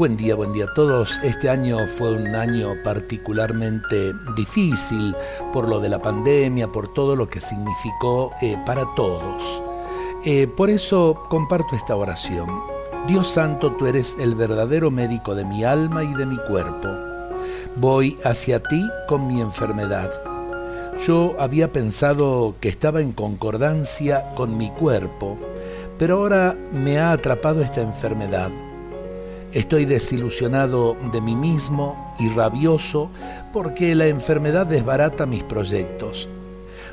Buen día, buen día a todos. Este año fue un año particularmente difícil por lo de la pandemia, por todo lo que significó eh, para todos. Eh, por eso comparto esta oración. Dios Santo, tú eres el verdadero médico de mi alma y de mi cuerpo. Voy hacia ti con mi enfermedad. Yo había pensado que estaba en concordancia con mi cuerpo, pero ahora me ha atrapado esta enfermedad Estoy desilusionado de mí mismo y rabioso porque la enfermedad desbarata mis proyectos.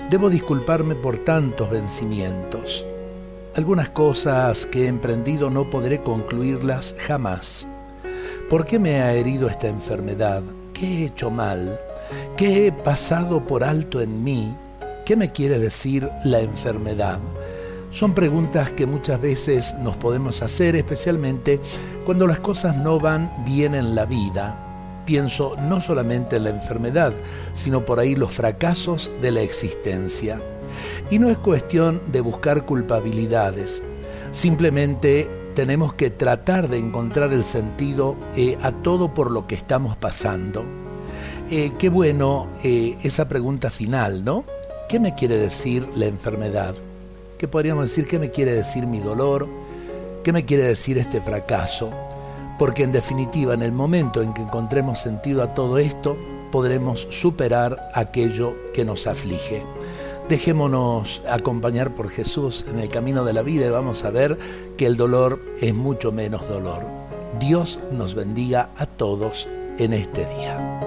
Debo disculparme por tantos vencimientos. Algunas cosas que he emprendido no podré concluirlas jamás. ¿Por qué me ha herido esta enfermedad? ¿Qué he hecho mal? ¿Qué he pasado por alto en mí? ¿Qué me quiere decir la enfermedad? Son preguntas que muchas veces nos podemos hacer, especialmente cuando las cosas no van bien en la vida. Pienso no solamente en la enfermedad, sino por ahí los fracasos de la existencia. Y no es cuestión de buscar culpabilidades, simplemente tenemos que tratar de encontrar el sentido eh, a todo por lo que estamos pasando. Eh, qué bueno eh, esa pregunta final, ¿no? ¿Qué me quiere decir la enfermedad? ¿Qué podríamos decir? ¿Qué me quiere decir mi dolor? ¿Qué me quiere decir este fracaso? Porque en definitiva, en el momento en que encontremos sentido a todo esto, podremos superar aquello que nos aflige. Dejémonos acompañar por Jesús en el camino de la vida y vamos a ver que el dolor es mucho menos dolor. Dios nos bendiga a todos en este día.